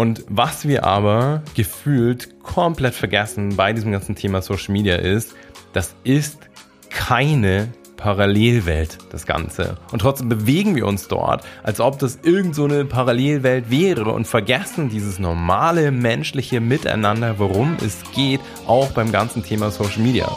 Und was wir aber gefühlt komplett vergessen bei diesem ganzen Thema Social Media ist, das ist keine Parallelwelt, das Ganze. Und trotzdem bewegen wir uns dort, als ob das irgend so eine Parallelwelt wäre und vergessen dieses normale menschliche Miteinander, worum es geht, auch beim ganzen Thema Social Media.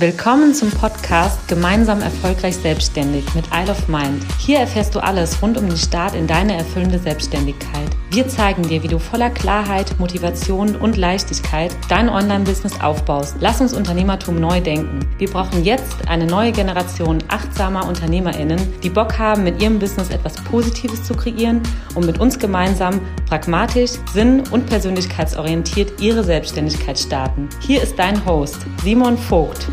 Willkommen zum Podcast Gemeinsam erfolgreich selbstständig mit Isle of Mind. Hier erfährst du alles rund um den Start in deine erfüllende Selbstständigkeit. Wir zeigen dir, wie du voller Klarheit, Motivation und Leichtigkeit dein Online-Business aufbaust. Lass uns Unternehmertum neu denken. Wir brauchen jetzt eine neue Generation achtsamer UnternehmerInnen, die Bock haben, mit ihrem Business etwas Positives zu kreieren und mit uns gemeinsam pragmatisch, sinn- und persönlichkeitsorientiert ihre Selbstständigkeit starten. Hier ist dein Host, Simon Vogt.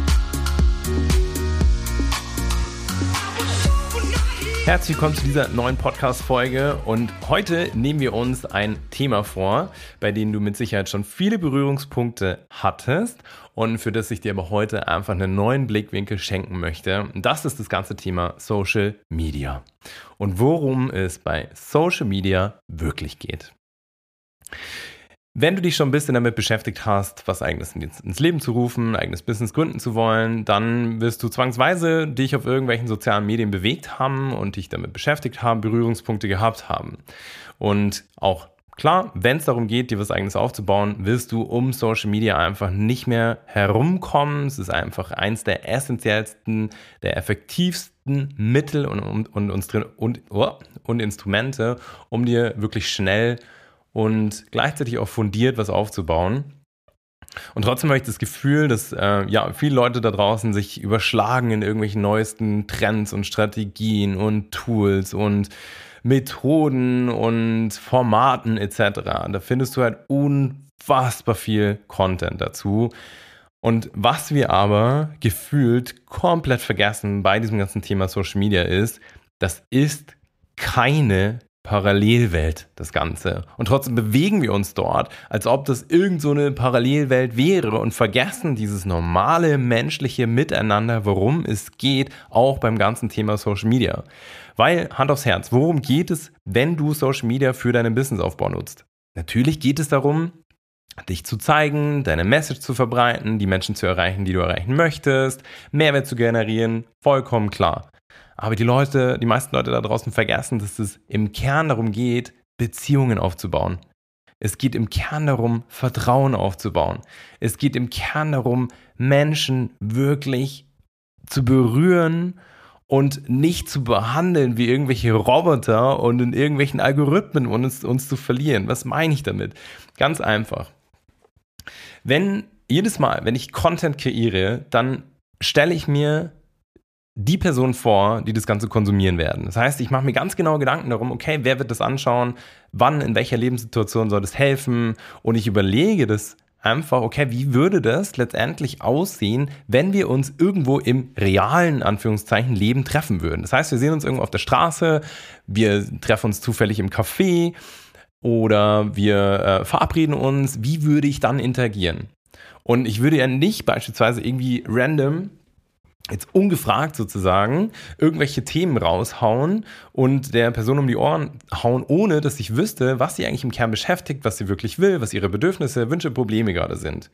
Herzlich willkommen zu dieser neuen Podcast-Folge und heute nehmen wir uns ein Thema vor, bei dem du mit Sicherheit schon viele Berührungspunkte hattest und für das ich dir aber heute einfach einen neuen Blickwinkel schenken möchte. Das ist das ganze Thema Social Media und worum es bei Social Media wirklich geht. Wenn du dich schon ein bisschen damit beschäftigt hast, was eigenes ins Leben zu rufen, eigenes Business gründen zu wollen, dann wirst du zwangsweise dich auf irgendwelchen sozialen Medien bewegt haben und dich damit beschäftigt haben, Berührungspunkte gehabt haben. Und auch klar, wenn es darum geht, dir was eigenes aufzubauen, wirst du um Social Media einfach nicht mehr herumkommen. Es ist einfach eins der essentiellsten, der effektivsten Mittel und, und, und, und, oh, und Instrumente, um dir wirklich schnell und gleichzeitig auch fundiert was aufzubauen. Und trotzdem habe ich das Gefühl, dass äh, ja viele Leute da draußen sich überschlagen in irgendwelchen neuesten Trends und Strategien und Tools und Methoden und Formaten etc. Da findest du halt unfassbar viel Content dazu. Und was wir aber gefühlt komplett vergessen bei diesem ganzen Thema Social Media ist, das ist keine Parallelwelt, das Ganze. Und trotzdem bewegen wir uns dort, als ob das irgend so eine Parallelwelt wäre und vergessen dieses normale menschliche Miteinander, worum es geht, auch beim ganzen Thema Social Media. Weil, Hand aufs Herz, worum geht es, wenn du Social Media für deinen Businessaufbau nutzt? Natürlich geht es darum, dich zu zeigen, deine Message zu verbreiten, die Menschen zu erreichen, die du erreichen möchtest, Mehrwert zu generieren, vollkommen klar. Aber die Leute, die meisten Leute da draußen vergessen, dass es im Kern darum geht, Beziehungen aufzubauen. Es geht im Kern darum, Vertrauen aufzubauen. Es geht im Kern darum, Menschen wirklich zu berühren und nicht zu behandeln wie irgendwelche Roboter und in irgendwelchen Algorithmen uns, uns zu verlieren. Was meine ich damit? Ganz einfach. Wenn jedes Mal, wenn ich Content kreiere, dann stelle ich mir die Person vor, die das Ganze konsumieren werden. Das heißt, ich mache mir ganz genau Gedanken darum, okay, wer wird das anschauen, wann, in welcher Lebenssituation soll das helfen und ich überlege das einfach, okay, wie würde das letztendlich aussehen, wenn wir uns irgendwo im realen, Anführungszeichen, Leben treffen würden. Das heißt, wir sehen uns irgendwo auf der Straße, wir treffen uns zufällig im Café oder wir äh, verabreden uns, wie würde ich dann interagieren? Und ich würde ja nicht beispielsweise irgendwie random jetzt ungefragt sozusagen irgendwelche Themen raushauen und der Person um die Ohren hauen, ohne dass ich wüsste, was sie eigentlich im Kern beschäftigt, was sie wirklich will, was ihre Bedürfnisse, Wünsche, Probleme gerade sind.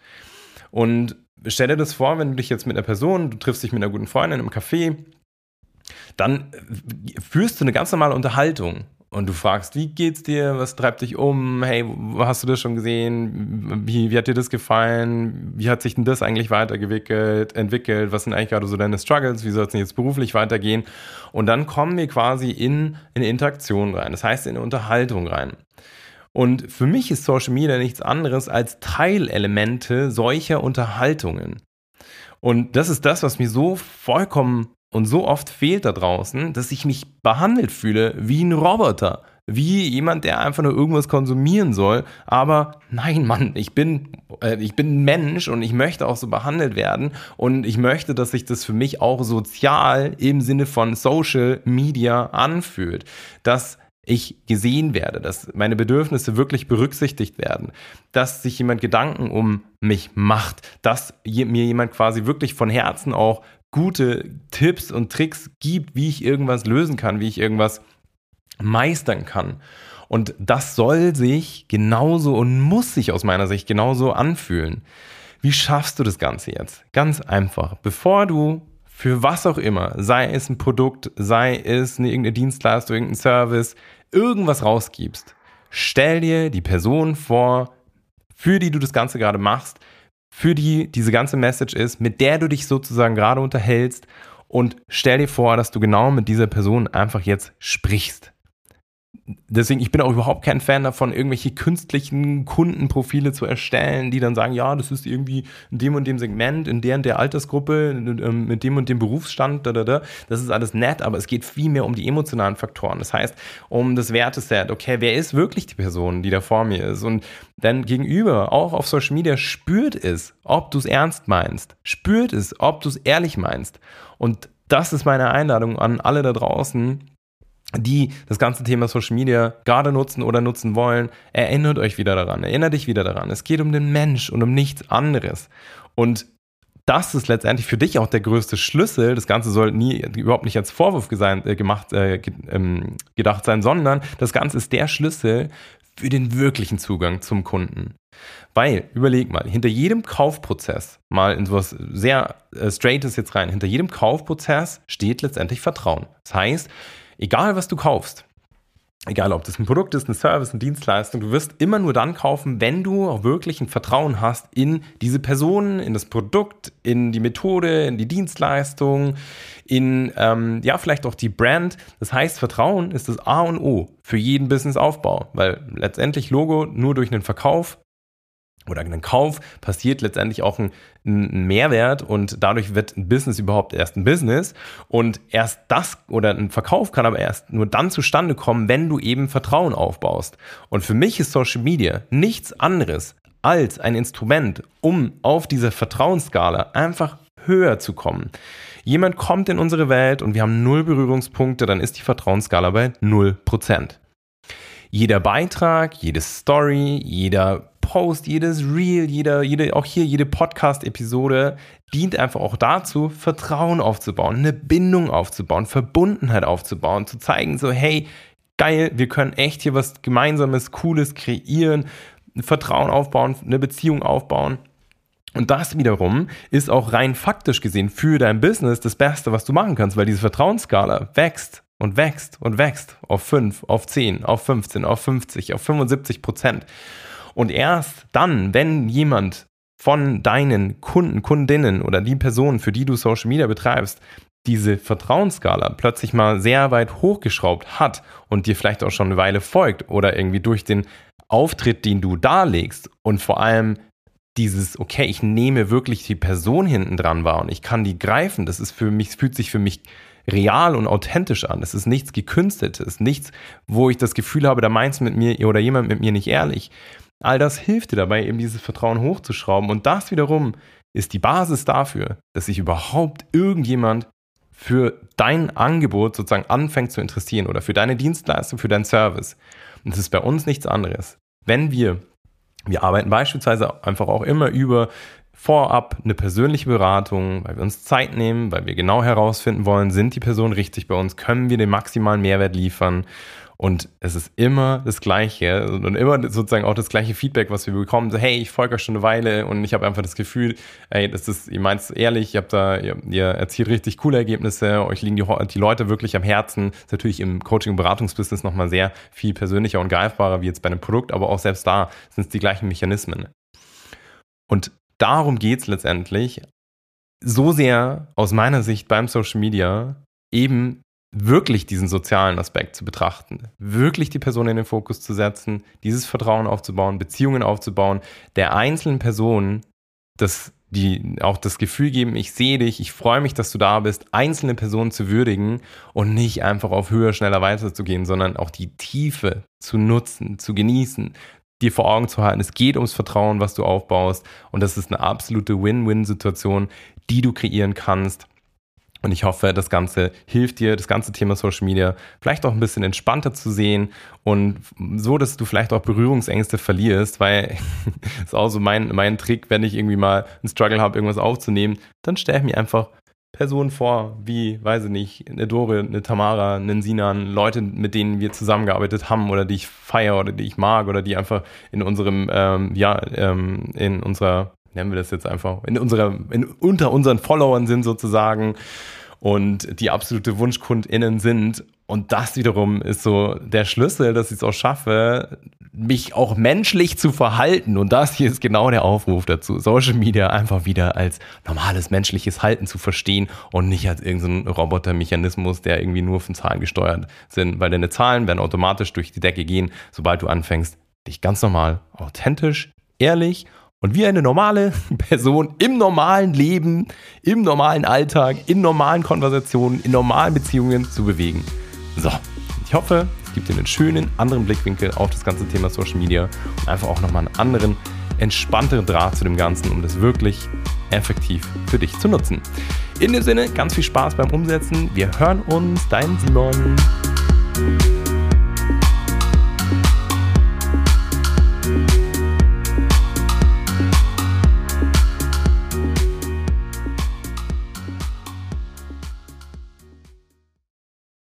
Und stell dir das vor, wenn du dich jetzt mit einer Person, du triffst dich mit einer guten Freundin im Café, dann führst du eine ganz normale Unterhaltung und du fragst, wie geht's dir, was treibt dich um, hey, hast du das schon gesehen, wie, wie hat dir das gefallen, wie hat sich denn das eigentlich weitergewickelt, entwickelt, was sind eigentlich gerade so deine Struggles, wie soll es denn jetzt beruflich weitergehen? Und dann kommen wir quasi in, in eine Interaktion rein, das heißt in eine Unterhaltung rein. Und für mich ist Social Media nichts anderes als Teilelemente solcher Unterhaltungen. Und das ist das, was mir so vollkommen und so oft fehlt da draußen, dass ich mich behandelt fühle wie ein Roboter. Wie jemand, der einfach nur irgendwas konsumieren soll. Aber nein, Mann, ich bin, äh, ich bin ein Mensch und ich möchte auch so behandelt werden. Und ich möchte, dass sich das für mich auch sozial im Sinne von Social Media anfühlt. Dass ich gesehen werde, dass meine Bedürfnisse wirklich berücksichtigt werden, dass sich jemand Gedanken um mich macht, dass mir jemand quasi wirklich von Herzen auch gute Tipps und Tricks gibt, wie ich irgendwas lösen kann, wie ich irgendwas meistern kann. Und das soll sich genauso und muss sich aus meiner Sicht genauso anfühlen. Wie schaffst du das Ganze jetzt? Ganz einfach. Bevor du für was auch immer, sei es ein Produkt, sei es eine, irgendeine Dienstleistung, irgendein Service, irgendwas rausgibst, stell dir die Person vor, für die du das Ganze gerade machst, für die diese ganze Message ist, mit der du dich sozusagen gerade unterhältst. Und stell dir vor, dass du genau mit dieser Person einfach jetzt sprichst deswegen, ich bin auch überhaupt kein Fan davon, irgendwelche künstlichen Kundenprofile zu erstellen, die dann sagen, ja, das ist irgendwie in dem und dem Segment, in der und der Altersgruppe, ähm, mit dem und dem Berufsstand, da, da, da. Das ist alles nett, aber es geht viel mehr um die emotionalen Faktoren. Das heißt, um das Werteset. Okay, wer ist wirklich die Person, die da vor mir ist? Und dann gegenüber, auch auf Social Media, spürt es, ob du es ernst meinst. Spürt es, ob du es ehrlich meinst. Und das ist meine Einladung an alle da draußen, die das ganze Thema Social Media gerade nutzen oder nutzen wollen, erinnert euch wieder daran, erinnert dich wieder daran. Es geht um den Mensch und um nichts anderes. Und das ist letztendlich für dich auch der größte Schlüssel. Das Ganze soll nie überhaupt nicht als Vorwurf gesein, äh, gemacht, äh, ähm, gedacht sein, sondern das Ganze ist der Schlüssel für den wirklichen Zugang zum Kunden. Weil, überleg mal, hinter jedem Kaufprozess, mal in sowas sehr äh, straightes jetzt rein, hinter jedem Kaufprozess steht letztendlich Vertrauen. Das heißt, egal was du kaufst, egal ob das ein Produkt ist, ein Service, eine Dienstleistung, du wirst immer nur dann kaufen, wenn du auch wirklich ein Vertrauen hast in diese Person, in das Produkt, in die Methode, in die Dienstleistung, in ähm, ja vielleicht auch die Brand. Das heißt, Vertrauen ist das A und O für jeden Businessaufbau, weil letztendlich Logo nur durch einen Verkauf oder einen Kauf passiert letztendlich auch ein, ein, Mehrwert und dadurch wird ein Business überhaupt erst ein Business und erst das oder ein Verkauf kann aber erst nur dann zustande kommen, wenn du eben Vertrauen aufbaust. Und für mich ist Social Media nichts anderes als ein Instrument, um auf dieser Vertrauensskala einfach höher zu kommen. Jemand kommt in unsere Welt und wir haben null Berührungspunkte, dann ist die Vertrauensskala bei null Prozent. Jeder Beitrag, jede Story, jeder Post, jedes Reel, jeder, jede, auch hier jede Podcast-Episode dient einfach auch dazu, Vertrauen aufzubauen, eine Bindung aufzubauen, Verbundenheit aufzubauen, zu zeigen, so, hey, geil, wir können echt hier was Gemeinsames, Cooles kreieren, Vertrauen aufbauen, eine Beziehung aufbauen. Und das wiederum ist auch rein faktisch gesehen für dein Business das Beste, was du machen kannst, weil diese Vertrauensskala wächst und wächst und wächst auf 5, auf 10, auf 15, auf 50, auf 75 Prozent. Und erst dann, wenn jemand von deinen Kunden, Kundinnen oder die Personen, für die du Social Media betreibst, diese Vertrauensskala plötzlich mal sehr weit hochgeschraubt hat und dir vielleicht auch schon eine Weile folgt oder irgendwie durch den Auftritt, den du darlegst und vor allem dieses, okay, ich nehme wirklich die Person hinten dran wahr und ich kann die greifen, das ist für mich, fühlt sich für mich real und authentisch an. Es ist nichts Gekünsteltes, nichts, wo ich das Gefühl habe, da meint mit mir oder jemand mit mir nicht ehrlich. All das hilft dir dabei, eben dieses Vertrauen hochzuschrauben. Und das wiederum ist die Basis dafür, dass sich überhaupt irgendjemand für dein Angebot sozusagen anfängt zu interessieren oder für deine Dienstleistung, für deinen Service. Und das ist bei uns nichts anderes. Wenn wir, wir arbeiten beispielsweise einfach auch immer über vorab eine persönliche Beratung, weil wir uns Zeit nehmen, weil wir genau herausfinden wollen, sind die Personen richtig bei uns, können wir den maximalen Mehrwert liefern und es ist immer das Gleiche und immer sozusagen auch das gleiche Feedback, was wir bekommen. So, hey, ich folge euch schon eine Weile und ich habe einfach das Gefühl, ey, das ist, ihr meint es ehrlich, ihr habt da, ihr, ihr, erzielt richtig coole Ergebnisse, euch liegen die, die Leute wirklich am Herzen. Das ist natürlich im Coaching- und Beratungsbusiness nochmal sehr viel persönlicher und greifbarer wie jetzt bei einem Produkt, aber auch selbst da sind es die gleichen Mechanismen. Und darum geht es letztendlich so sehr aus meiner Sicht beim Social Media eben wirklich diesen sozialen Aspekt zu betrachten, wirklich die Person in den Fokus zu setzen, dieses Vertrauen aufzubauen, Beziehungen aufzubauen, der einzelnen Person das, die auch das Gefühl geben, ich sehe dich, ich freue mich, dass du da bist, einzelne Personen zu würdigen und nicht einfach auf höher, schneller weiterzugehen, sondern auch die Tiefe zu nutzen, zu genießen, dir vor Augen zu halten, es geht ums Vertrauen, was du aufbaust und das ist eine absolute Win-Win-Situation, die du kreieren kannst und ich hoffe, das Ganze hilft dir, das ganze Thema Social Media vielleicht auch ein bisschen entspannter zu sehen und so, dass du vielleicht auch Berührungsängste verlierst, weil das ist auch so mein, mein Trick, wenn ich irgendwie mal einen Struggle habe, irgendwas aufzunehmen, dann stelle ich mich einfach Personen vor, wie, weiß ich nicht, eine Dore, eine Tamara, einen Sinan, Leute, mit denen wir zusammengearbeitet haben oder die ich feiere oder die ich mag oder die einfach in unserem, ähm, ja, ähm, in unserer, nennen wir das jetzt einfach, in unserer, in, unter unseren Followern sind sozusagen und die absolute WunschkundInnen sind. Und das wiederum ist so der Schlüssel, dass ich es auch schaffe, mich auch menschlich zu verhalten. Und das hier ist genau der Aufruf dazu, Social Media einfach wieder als normales menschliches Halten zu verstehen und nicht als irgendein Robotermechanismus, der irgendwie nur von Zahlen gesteuert sind. Weil deine Zahlen werden automatisch durch die Decke gehen, sobald du anfängst, dich ganz normal, authentisch, ehrlich und wie eine normale Person im normalen Leben, im normalen Alltag, in normalen Konversationen, in normalen Beziehungen zu bewegen. So, ich hoffe, es gibt dir einen schönen anderen Blickwinkel auf das ganze Thema Social Media und einfach auch nochmal einen anderen, entspannteren Draht zu dem Ganzen, um das wirklich effektiv für dich zu nutzen. In dem Sinne, ganz viel Spaß beim Umsetzen. Wir hören uns, dein Simon.